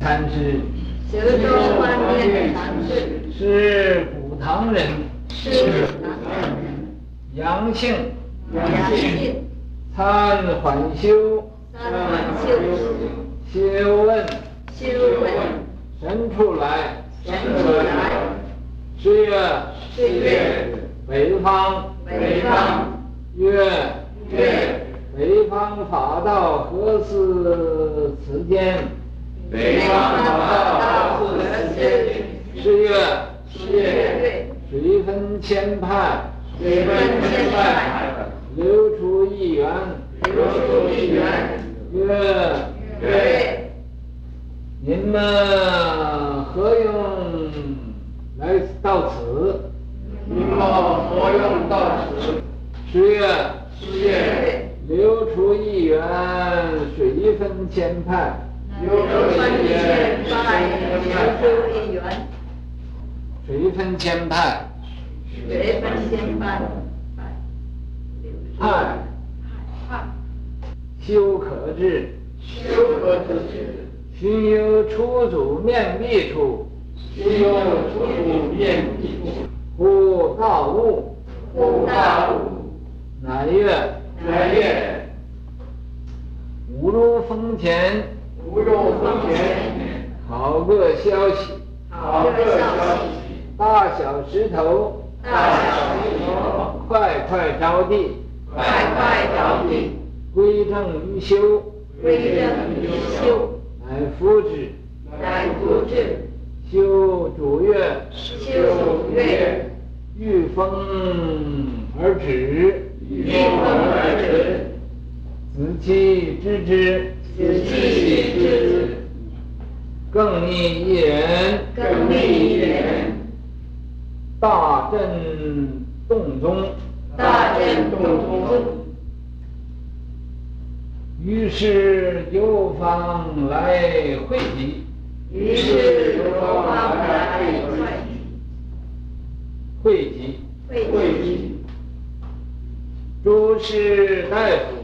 禅师，修州观念禅师，是古唐人，是古唐人，杨姓，杨姓，参缓修，参缓修，修问，修问，神出来，神出来，十月，十月，北方，北方，月，月，北方法道何似此间？北方法道何似此间？十月，十月，水分千派，水分千派，流出一源，流出一源，月，月，您们何用来到此？您们何用到此？十月，十月，流出一源，水分千派，水分千派，水分千派，派，派，修可治，修可治，须有出祖面壁处，须有出祖面壁处，忽大悟，忽大悟，乃曰，乃曰，吾入峰前，吾入峰前，好个消息，好个消息，大小石头，大小石头，快快着地，快快着地，归正于修，归正于修，乃夫之，乃夫之，修主月，修主月，遇风而止，遇风而止，子期知之，子期知之，更拟一人，更拟一人，大震洞中，大震洞中，于是游方来会集，于是游方来会集，会集，会集，诸师大夫，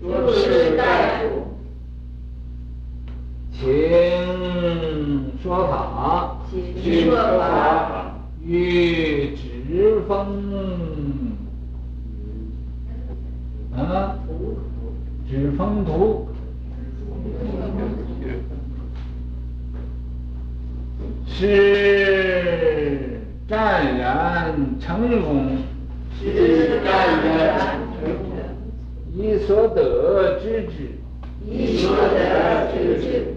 诸师大夫，请说法，请说。法，欲指风，啊，指风图，是湛然成功，是湛然成功，以所得之之，以所得之之，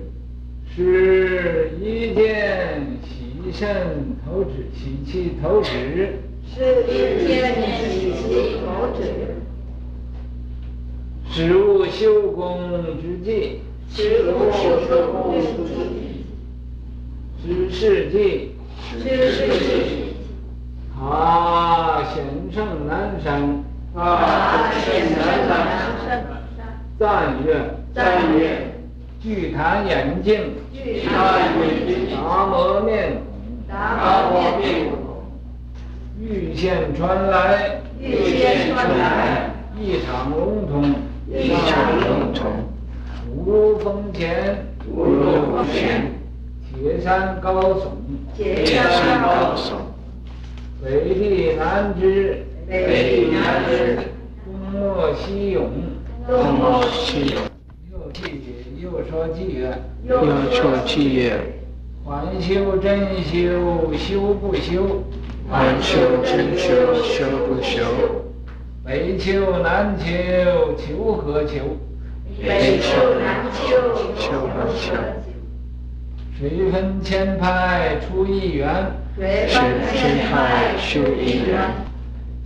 是一见喜甚投之，喜气投之，是一见喜气投之，是无修功之际，是无修功之际。是事迹，是事迹，他险胜南山，他险胜南山，赞曰，赞曰，具坛眼镜，具坛眼镜，达摩面孔，达摩面孔，欲现传来，玉线传来，一场龙通，一场龙通，吾入峰前，吾入峰前。铁山高耸，铁山高耸，北地南之，北地南之，东莫西涌，东莫西涌。又偈又说偈曰，又说偈曰，缓修真修修不修，还修真修修不修，北求南求求何求？北求南求求何求？水分千派出一元，水分千派出一元。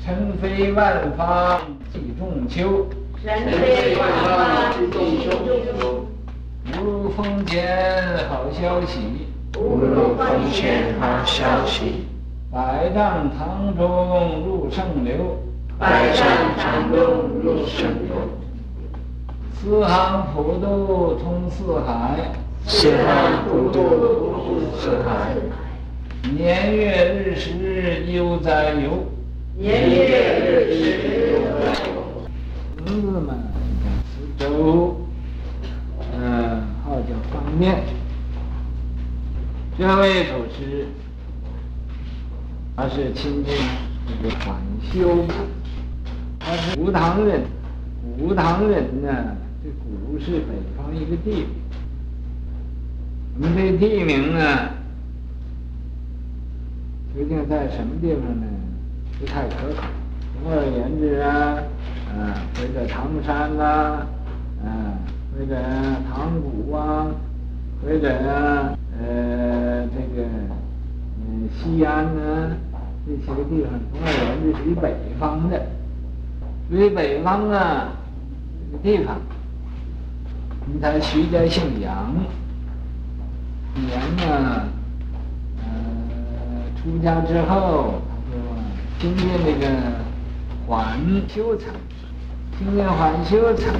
尘飞万法济众丘，尘飞万法济众丘。吾入峰前好消息，无路风前好消息。百丈堂中入圣流，百丈堂中入圣流。四行普渡通四海。四行普渡通四海，年月日时悠哉游，年月日时悠哉游。名字嘛，四周，嗯，号叫方面，这位祖师，他是清净这个缓修，他是古唐人，古唐人呢，这古是北方一个地名，我们这地名呢，究竟在什么地方呢？不太可考。总而言之啊，啊，或者唐山呐，啊，或者塘沽啊，或者呃这个嗯西安呢，这些个地方，总而言之属于北方的，属于北方啊这个地方。你看徐家姓杨，杨呢，呃，出家之后，他就听见这个。环修禅，听见环修禅，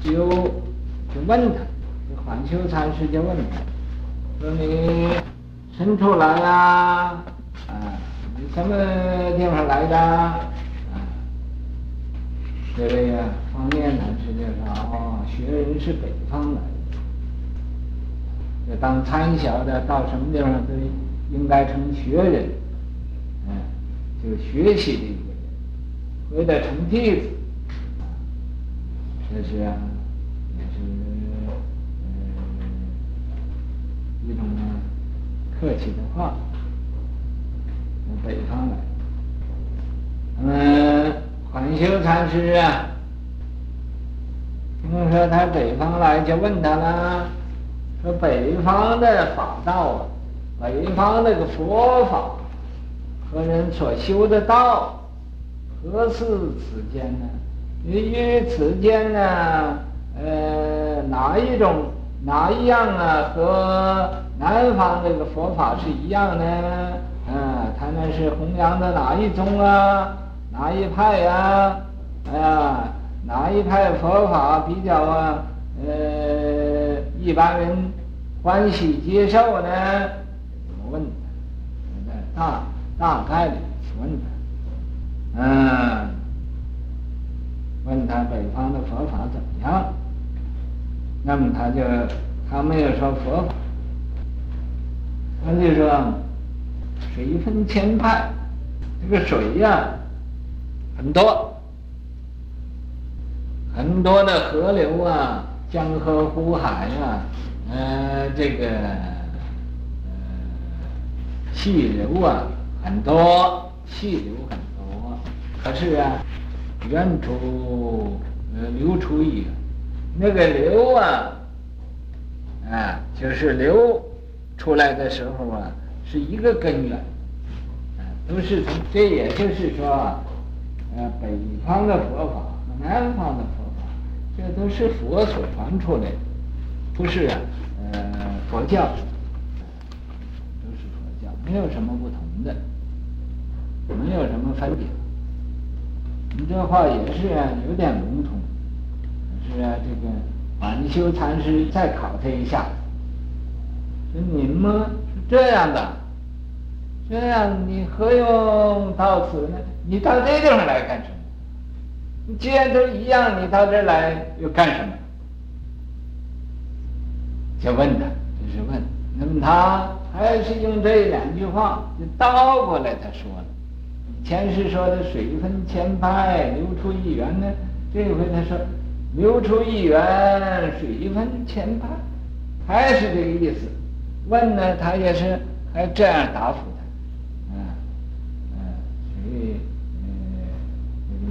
就就问他，这缓修禅师就问他，说你生出来呀？啊，你什么地方来的？啊，这位呀，方念禅师就说，哦，学人是北方来的，这当参学的到什么地方都应该称学人。嗯就学习的一个人，为了成弟子，这是啊，也是嗯一种客气的话。从北方来，嗯，缓修禅师啊，听说他北方来，就问他了，说北方的法道啊，北方那个佛法。和人所修的道，何似此间呢？与此间呢，呃，哪一种哪一样啊？和南方这个佛法是一样的？嗯、他们是弘扬的哪一宗啊？哪一派呀？哎呀，哪一派佛法比较啊？呃，一般人欢喜接受呢？怎么问？啊？大概的问他，嗯，问他北方的佛法怎么样？那么他就他没有说佛法，他就说水分千派，这个水呀、很多，很多的河流啊，江河湖海啊，呃，这个呃细流啊。很多气流很多，可是啊，源出呃流出一个，那个流啊，啊，就是流出来的时候啊，是一个根源，啊，都是从这也就是说，呃，北方的佛法和南方的佛法，这都是佛所传出来的，不是啊，呃，佛教，都是佛教，没有什么不同的。没有什么分别，你这话也是有点笼统。是啊，这个晚修禅师再考他一下，说你们是这样的，这样你何用到此呢？你到这地方来干什么？你既然都一样，你到这儿来又干什么？就问他，就是问。那么他还是用这两句话就倒过来他说了。前世说的水分千派，流出一元呢，这回他说流出一元，水分千派，还是这个意思。问呢，他也是还这样答复他，啊，啊，水，呃，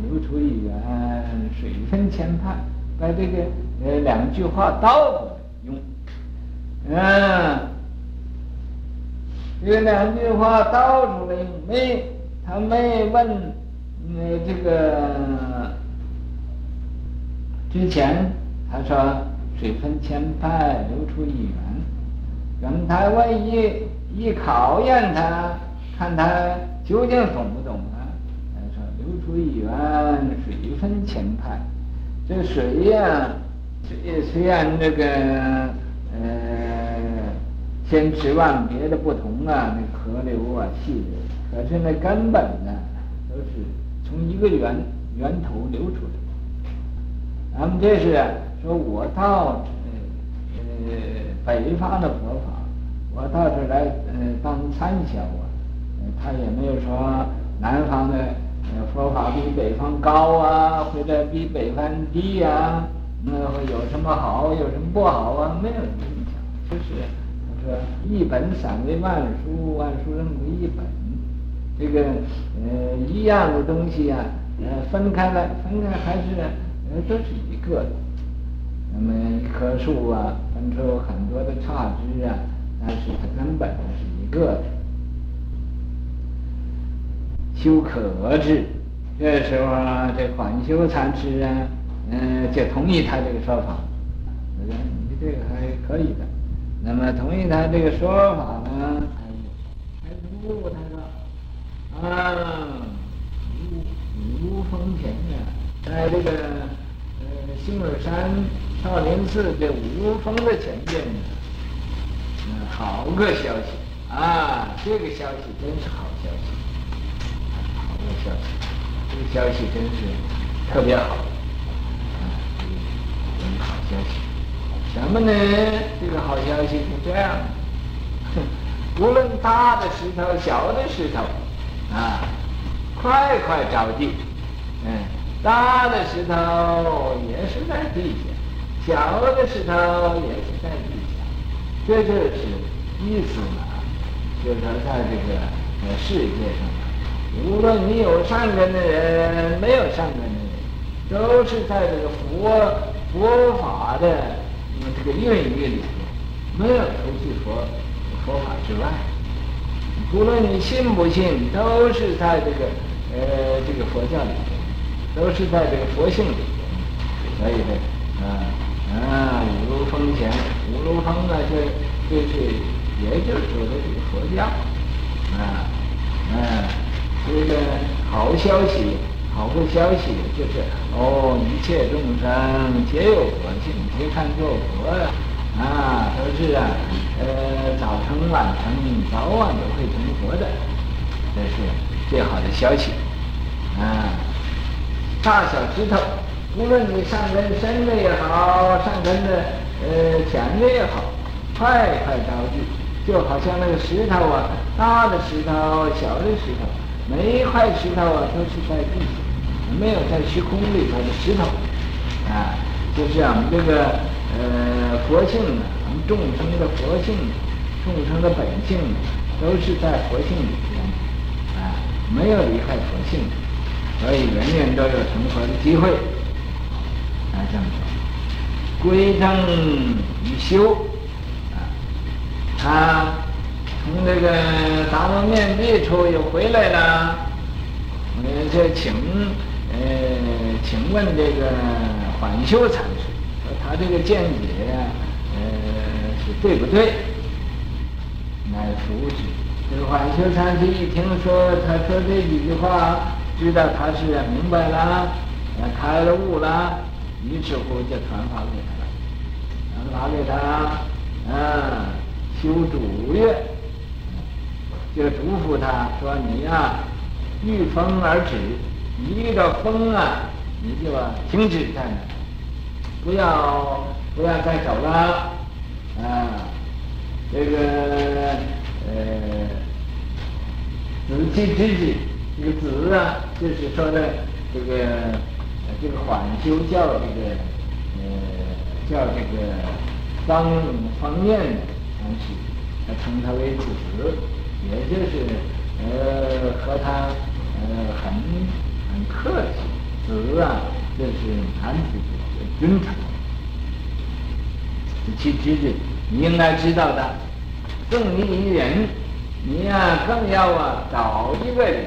流出一元，水分千派，把这个呃两句话倒过来用，嗯，这两句话倒出来用没？他没问，呃，这个之前他说水分千派流出一元，等他万一一考验他，看他究竟懂不懂啊？他说流出一源，水分千派，这水呀，虽虽然这个呃千池万别的不同啊，那河流啊，细流。可是那根本呢，都是从一个源源头流出来。咱们这是说，我到呃呃北方的佛法我到这来呃当参详啊，他也没有说南方的佛法比北方高啊，或者比北方低、啊，那会有什么好，有什么不好啊？没有这么讲，就是他说一本散为万书，万书任为一本，这个呃一样的东西、啊，呃分开来分开还是呃都是一个的。那么一棵树啊，分出很多的插枝啊，但是它根本是一个的。修可治，这时候啊，这缓修禅师啊，嗯、就同意他这个说法。我说你这个还可以的。那么同意他这个说法呢，还还不他说啊，无无风前啊，在这个呃星耳山。少林寺这五峰的前边呢，嗯，好个消息啊！这个消息真是好消息，好个消息，这个消息真是特别好，啊，这个好消息。什么呢？这个好消息是这样，无论大的石头、小的石头，啊，快快着地，嗯，大的石头也是在地下。小的石头也是在地下，这就是意思嘛。就是说，在这个呃世界上，无论你有善根的人，没有善根的人，都是在这个佛佛法的这个孕育里头，没有出去佛佛法之外。无论你信不信，都是在这个呃这个佛教里头，都是在这个佛性里头。所以呢，啊。五路峰前，五路峰呢，就就是，也就是说的这个佛教，啊，嗯、啊，这个好消息，好个消息，就是哦，一切众生皆有佛性，皆堪作佛呀，啊，都是啊，呃，早成晚成，早晚都会成佛的，这是最好的消息，啊，大小石头。无论你上根深的也好，上根的呃浅的也好，快快着地，就好像那个石头啊，大的石头、小的石头，每一块石头啊都是在地下，没有在虚空里头的石头，啊，就是我们这个呃佛性呢，我们众生的佛性，众生的本性都是在佛性里边，啊，没有离开佛性，所以人人都有成佛的机会。正，归正于修啊，他从这个达摩面壁处又回来了，呃，就请呃，请问这个缓修禅师，他这个见解，呃，是对不对？乃复之。这个缓修禅师一听说他说这几句话，知道他是明白了，开了悟了。于是乎就传法给他了，传法给他，啊，修主乐，就嘱咐他说：“你呀、啊，遇风而止，你遇到风啊，你就停止在那，不要不要再走了，啊，这个呃，止其知止，这个止啊，就是说的这个。”这个缓修叫这个，呃，叫这个方方面的东西，他称他为子，也就是呃和他呃很很客气，子啊，这是男子的尊称。其实你应该知道的，更你一人，你呀、啊、更要啊找一个人，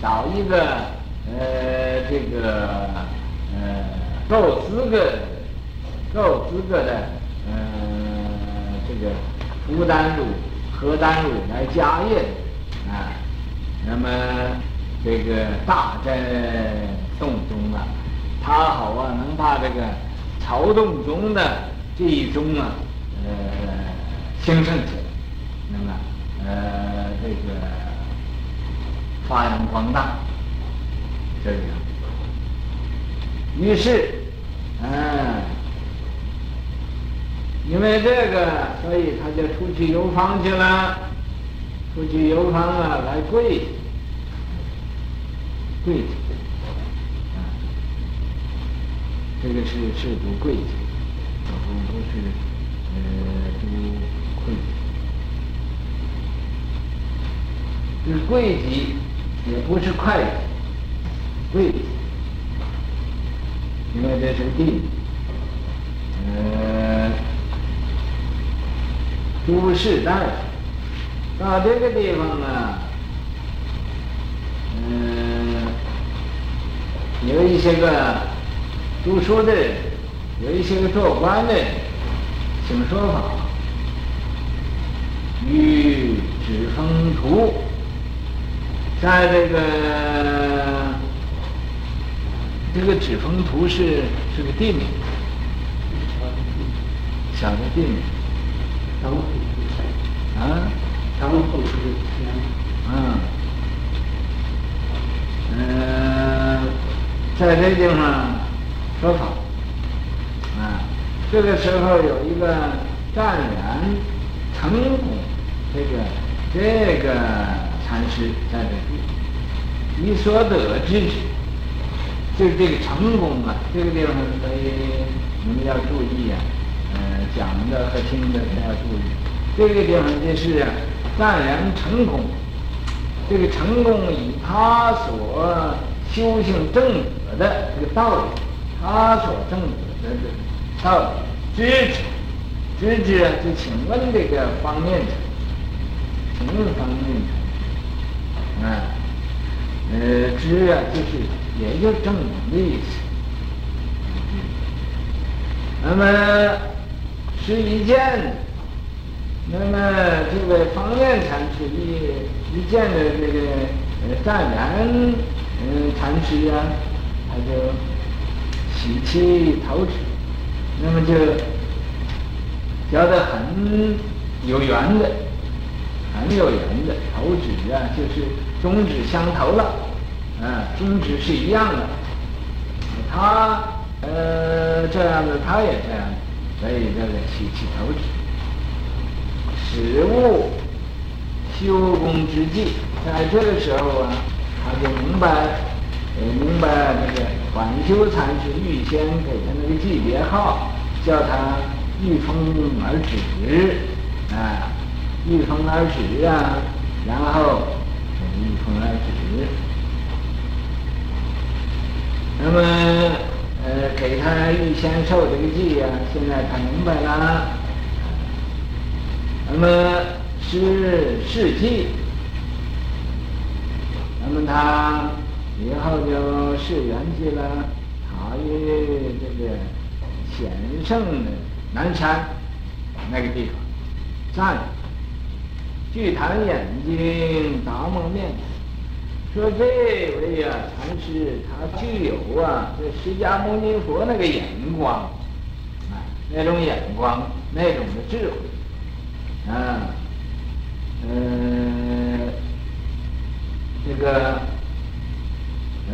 找一个。呃，这个呃，够资格，够资格的，呃，这个福丹鲁、荷丹鲁来家业啊，那么这个大在洞中啊，他好啊，能把这个曹洞宗的这一宗啊，呃，兴盛起来，那么呃，这个发扬光大。这样，于是，嗯，因为这个，所以他就出去游方去了，出去游方啊，来跪，跪去，啊，这个是是读跪去，不不是呃读跪，就是跪己，也不是会稽，跪己，因为这是地，呃。诸士大夫到这个地方啊，嗯，有一些个读书的，有一些个做官的，请说法，与指风图，在这个这个指风图是是个地名，小的地名。长风啊，长风是天。嗯，呃，在这地方说法，啊，这个时候有一个湛然成功，这个这个禅师在这里，你所得之就是这个成功啊，这个地方所以你们要注意啊。呃，讲的和听的都要注意。这个地方就是湛然成功，这个成功以他所修行正果的这个道理，他所正果的这个道理知之，知之啊，就请问这个方面的，请问方面的，啊，呃，知啊，就是也就证明的意思。那么。是一见，那么这个方面禅师一一见的这个呃湛然嗯禅师啊，他就喜气投止，那么就觉得很有缘的，很有缘的投指啊，就是宗旨相投了，啊，宗旨是一样的，他呃这样的，他也这样。所以这个起起头止，始悟修功之际，在这个时候啊，他就明白，呃，明白那个晚修禅师预先给他那个级别号，叫他御风而止，啊，御风而止啊，然后御风而止，那么。呃，给他预先受这个记呀，现在他明白了。那么是事记，那么他以后就释缘去了，逃于这个显圣的南山那个地方，站着，聚檀眼睛，达摩面。说这位呀、啊，禅师他具有啊，这释迦牟尼佛那个眼光，啊，那种眼光，那种的智慧，啊，呃，这个，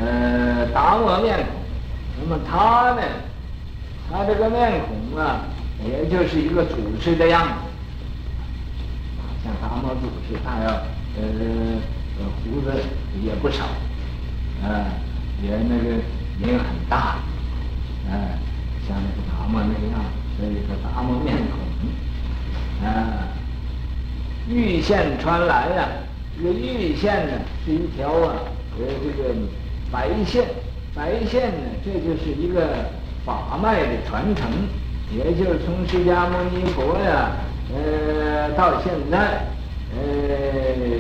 呃，达摩面孔，那么他呢，他这个面孔啊，也就是一个祖师的样子，像达摩祖师，他要，呃。胡子也不少，啊，也那个也很大，啊，像那个达摩那个样，所以说达摩面孔，啊，玉线穿来呀、这个玉线呢是一条啊，呃，这个白线，白线呢，这就是一个法脉的传承，也就是从释迦牟尼佛呀，呃，到现在。呃，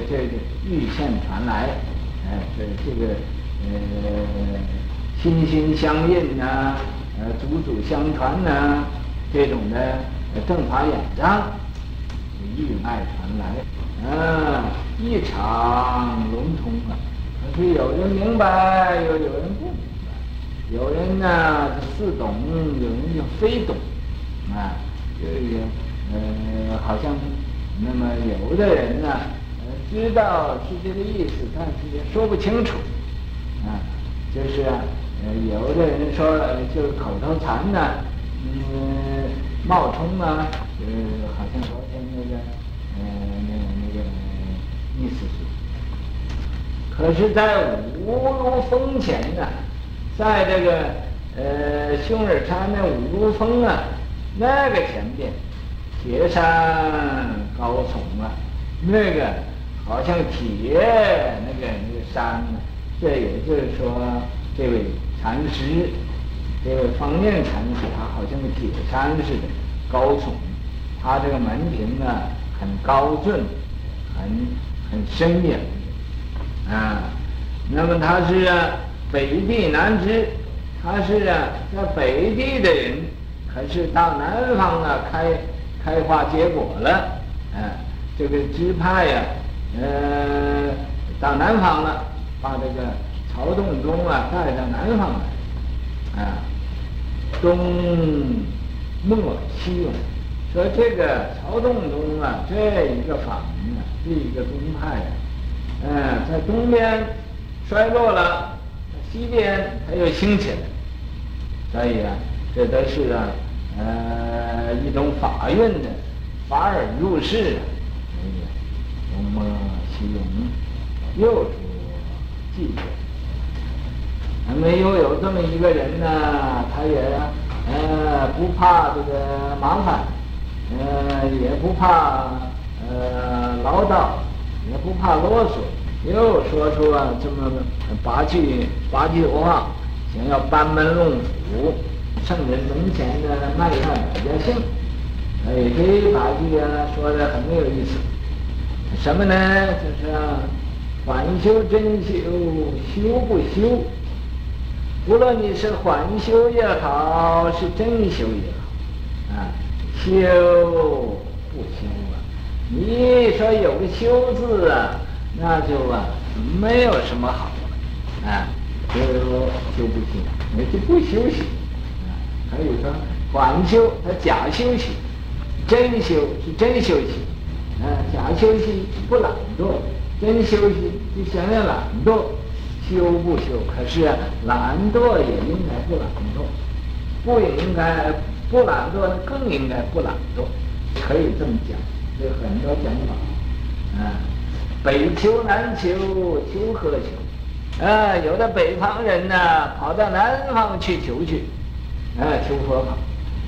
这个玉线传来，哎，这这个呃，心心相印呐、呃，祖祖相传呐、这种的正法眼藏，玉脉传来，啊，异常龙通啊。可是有人明白，又有人不明白，有人呢似懂，有人就非懂，啊，这个呃，好像。那么有的人呢，知道是这个意思，但是也说不清楚，啊，就是啊，呃，有的人说就是口头禅呢，嗯，冒充啊，呃，好像昨天那个，呃，那个那个意思是。可是，在五如峰前呢，在这个呃熊二山的五如峰啊，那个前边，铁山高耸啊，那个好像铁那个那个山呢，这也就是说，这位禅师，这位方念禅师，他好像个铁山似的高耸，他这个门庭呢很高峻，很很深远。啊，那么他是啊北地南支，他是啊在北地的人，可是到南方啊开开花结果了，啊，这个支派呀、啊，呃，到南方了，把这个曹洞宗啊带到南方来，啊，东没西用，说这个曹洞宗啊这一个法门啊，这一个宗派啊。嗯，在东边衰落了，西边它又兴起来，所以啊，这都是啊，呃，一种法运的法尔入世。哎呀，东摸西用，又说记着。那么又有这么一个人呢，他也呃不怕这个麻烦，呃也不怕呃唠叨。也不怕啰嗦，又说出了这么八句八句话，想要班门弄斧，圣人门前的卖下百家姓。哎，这一把句啊说的很有意思。什么呢？就是啊，缓修真修，修不修？无论你是缓修也好，是真修也好，啊，修不修啊？你说有个修字啊，那就啊没有什么好，啊，就就不行，那就不修行，还有说缓修，他假修行，真修是真修行，啊，假修行不懒惰，真修行就想要懒惰，修不修？可是，懒惰也应该不懒惰，不也应该不懒惰，更应该不懒惰，可以这么讲。有很多讲法，啊，北求南求，求何求？啊，有的北方人呢，跑到南方去求去，啊，求佛法；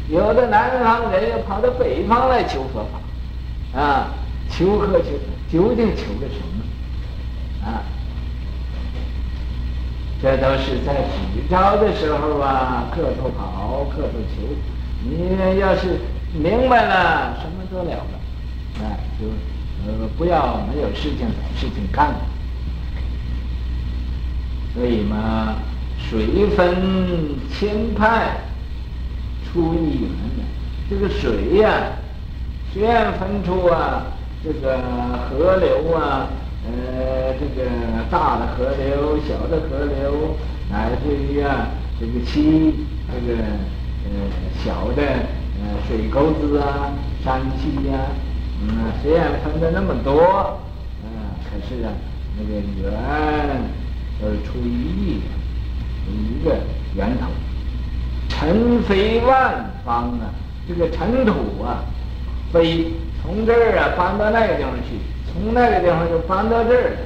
有的南方人又跑到北方来求佛法，啊，求和求？究竟求的什么？啊，这都是在取招的时候啊，各处跑，各处求。你要是明白了，什么都了了。啊，就呃不要没有事情找事情干，所以嘛，水分千派出一源的，这个水呀、虽然分出啊这个河流啊，呃这个大的河流、小的河流，乃至于啊这个溪这个呃小的呃水沟子啊、山溪呀、嗯，虽然分的那么多，嗯，可是啊，那个源都是出于一，一个源头。尘飞万方啊，这个尘土啊，飞从这儿啊搬到那个地方去，从那个地方又搬到这儿。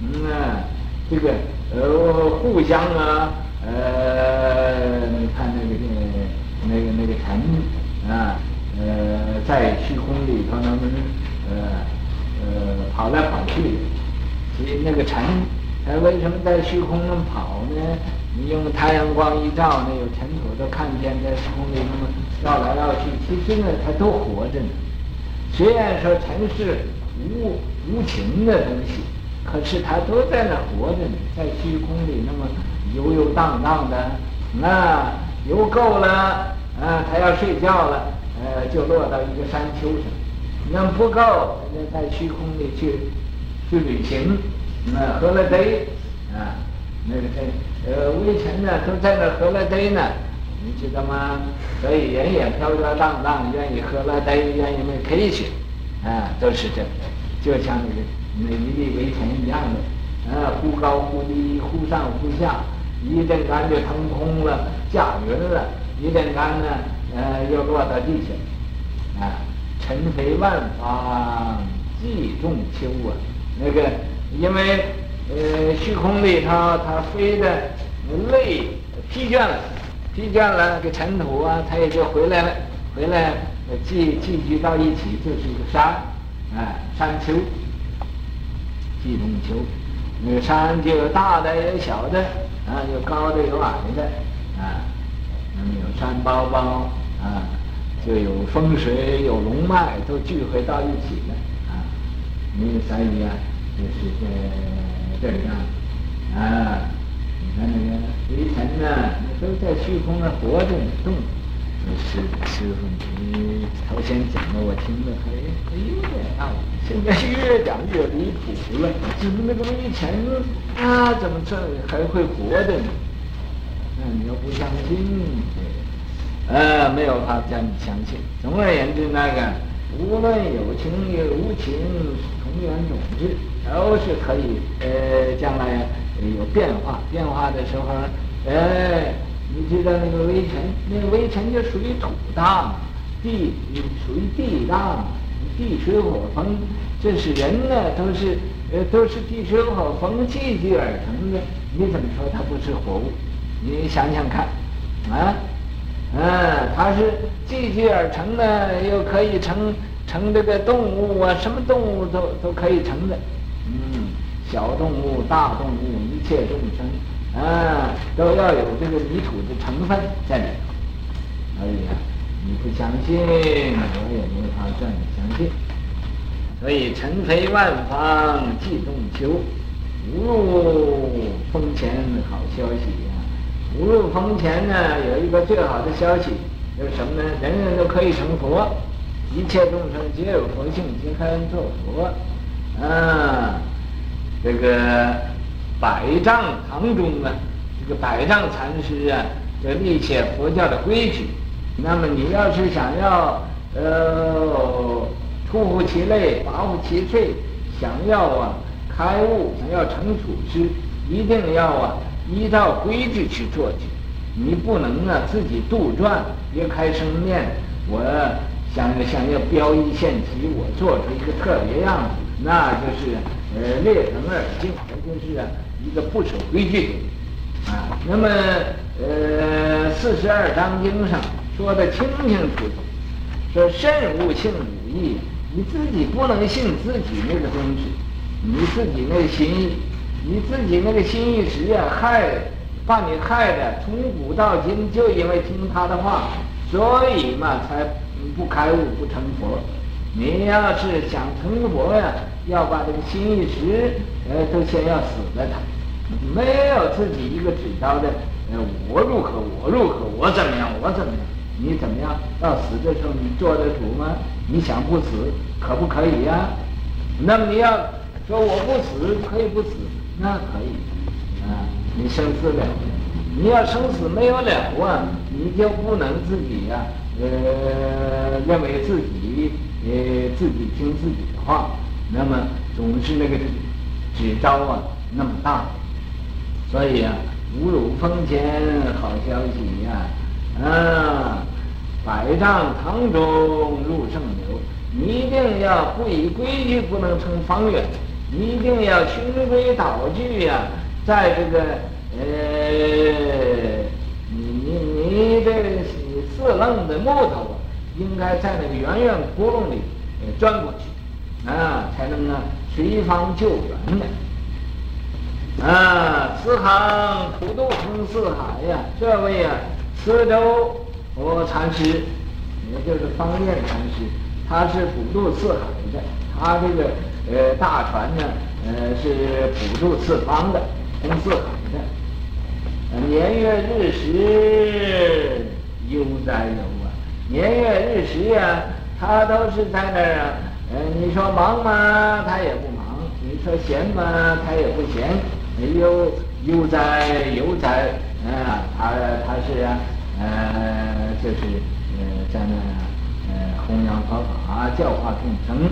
嗯啊，这个呃互相啊，呃，你看那个那个那个尘啊。呃，在虚空里头，能呃呃跑来跑去，所以那个尘，它为什么在虚空中跑呢？你用太阳光一照，那有尘土都看见在虚空里那么绕来绕去。其实呢，它都活着呢。虽然说尘是无无情的东西，可是它都在那活着呢，在虚空里那么游游荡荡的。那游够了，啊，它要睡觉了。呃，就落到一个山丘上，那不够，人家在虚空里去去旅行，那喝了杯啊，那个在呃微尘呢都在那喝了杯呢，你知道吗？所以人也飘飘荡荡，愿意喝了杯，愿意没可以去，啊，都是这样的，就像那个那一粒微尘一样的，啊，忽高忽低，忽上忽下，一阵干就腾空了，驾云了，一阵干呢。呃，又落到地下，啊，尘飞万方，计中秋啊，那个因为呃虚空里头它飞的累疲倦了，疲倦了，这尘土啊，它也就回来了，回来聚聚集到一起就是一个山，啊，山丘，计中秋，那个山就有大的有小的，啊，有高的有矮的，啊，那么有山包包。啊，就有风水，有龙脉，都聚会到一起了啊！你所以啊，就是这这样啊。你看那个微尘呢，都在虚空那活着动。师师傅，你头先讲的我听了还还有点道理，现在越讲越离谱了。怎么那个微尘啊，怎么这还会活着呢？那你要不相信？呃，没有法叫你相信。总而言之，那个无论有情有无情，能源种质，都是可以呃，将来有变化。变化的时候，呃，你知道那个微尘，那个微尘就属于土大，地属于地大，地水火风。这是人呢，都是呃，都是地水火风聚集而成的。你怎么说它不是活物？你想想看，啊？嗯，它是聚集而成的，又可以成成这个动物啊，什么动物都都可以成的。嗯，小动物、大动物、一切众生，啊，都要有这个泥土的成分在里头。所以啊，你不相信，我也没法叫你相信。所以尘飞万方，计中秋，无入风前好消息啊。无入风前呢，有一个最好的消息，就是什么呢？人人都可以成佛，一切众生皆有佛性，皆堪作佛。啊，这个百丈堂中啊，这个百丈禅师啊，这立些佛教的规矩。那么你要是想要呃出乎其类，拔乎其萃，想要啊开悟，想要成祖师，一定要啊。依照规矩去做去，你不能呢自己杜撰，别开生面。我想要想要标一线旗，我做出一个特别样子，那就是呃劣等耳境，这就是一个不守规矩啊。那么呃四十二章经上说的清清楚楚，说慎勿信武意，你自己不能信自己那个东西，你自己那个心意。你自己那个心意识啊，害，把你害的，从古到今就因为听他的话，所以嘛才不开悟不成佛。你要是想成佛呀，要把这个心意识，呃，都先要死了他。没有自己一个指标的，呃，我如何我如何我怎么样我怎么样？你怎么样？到死的时候你做得主吗？你想不死可不可以呀？那么你要说我不死可以不死。那可以，啊，你生死了，你要生死没有了啊，你就不能自己呀、呃，认为自己呃自己听自己的话，那么总是那个指招啊那么大，所以啊，无入风前好消息呀、啊，百丈堂中入圣流，一定要不以规矩不能成方圆。一定要循规蹈矩呀，在这个呃，你你你这四愣的木头啊，应该在那个圆圆窟窿里呃钻过去，啊，才能呢随方救援的。啊，慈航普渡通四海呀，这位啊，慈州佛禅师，也就是方便禅师，他是普渡四海的，他这个。呃，大船呢，呃，是普渡四方的，通四海的。年月日时悠哉游啊，年月日时啊，他都是在那儿啊。嗯，你说忙吗？他也不忙；你说闲吗？他也不闲。悠悠哉悠哉，啊，他他是啊，嗯，就是嗯，在那嗯弘扬佛法，教化众生。